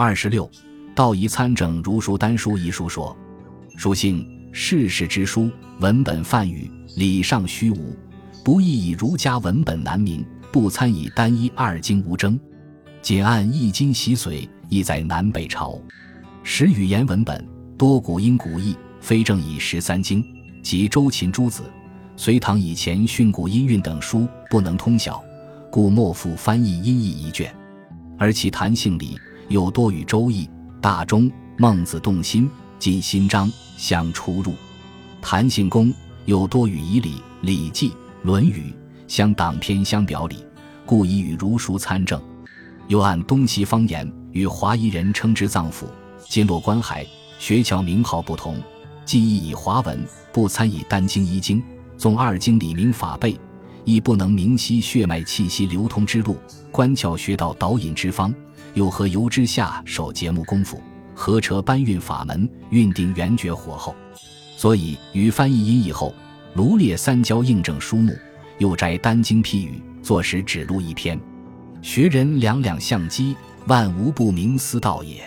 二十六，道义参政如书丹书一书说，书性世事之书，文本泛语，礼上虚无，不易以儒家文本难明，不参以单一二经无争。仅按易经习髓，亦在南北朝，使语言文本多古音古义，非正以十三经及周秦诸子、隋唐以前训诂音韵等书不能通晓，故莫复翻译音译一卷。而其弹性理又多与周易、大钟、孟子动心、尽新章相出入；谈性公又多与以礼、礼记、论语相党篇相表里，故以与儒书参政。又按东西方言与华夷人称之藏府、金络关海学桥名号不同，既译以华文，不参以丹经一经，纵二经理明法备，亦不能明晰血脉气息流通之路，关窍穴道导引之方，又和游之下手节目功夫，合车搬运法门，运定圆觉火候？所以于翻译音以后，卢列三教印证书目，又摘丹经批语，作时指录一篇。学人两两相机，万无不明思道也。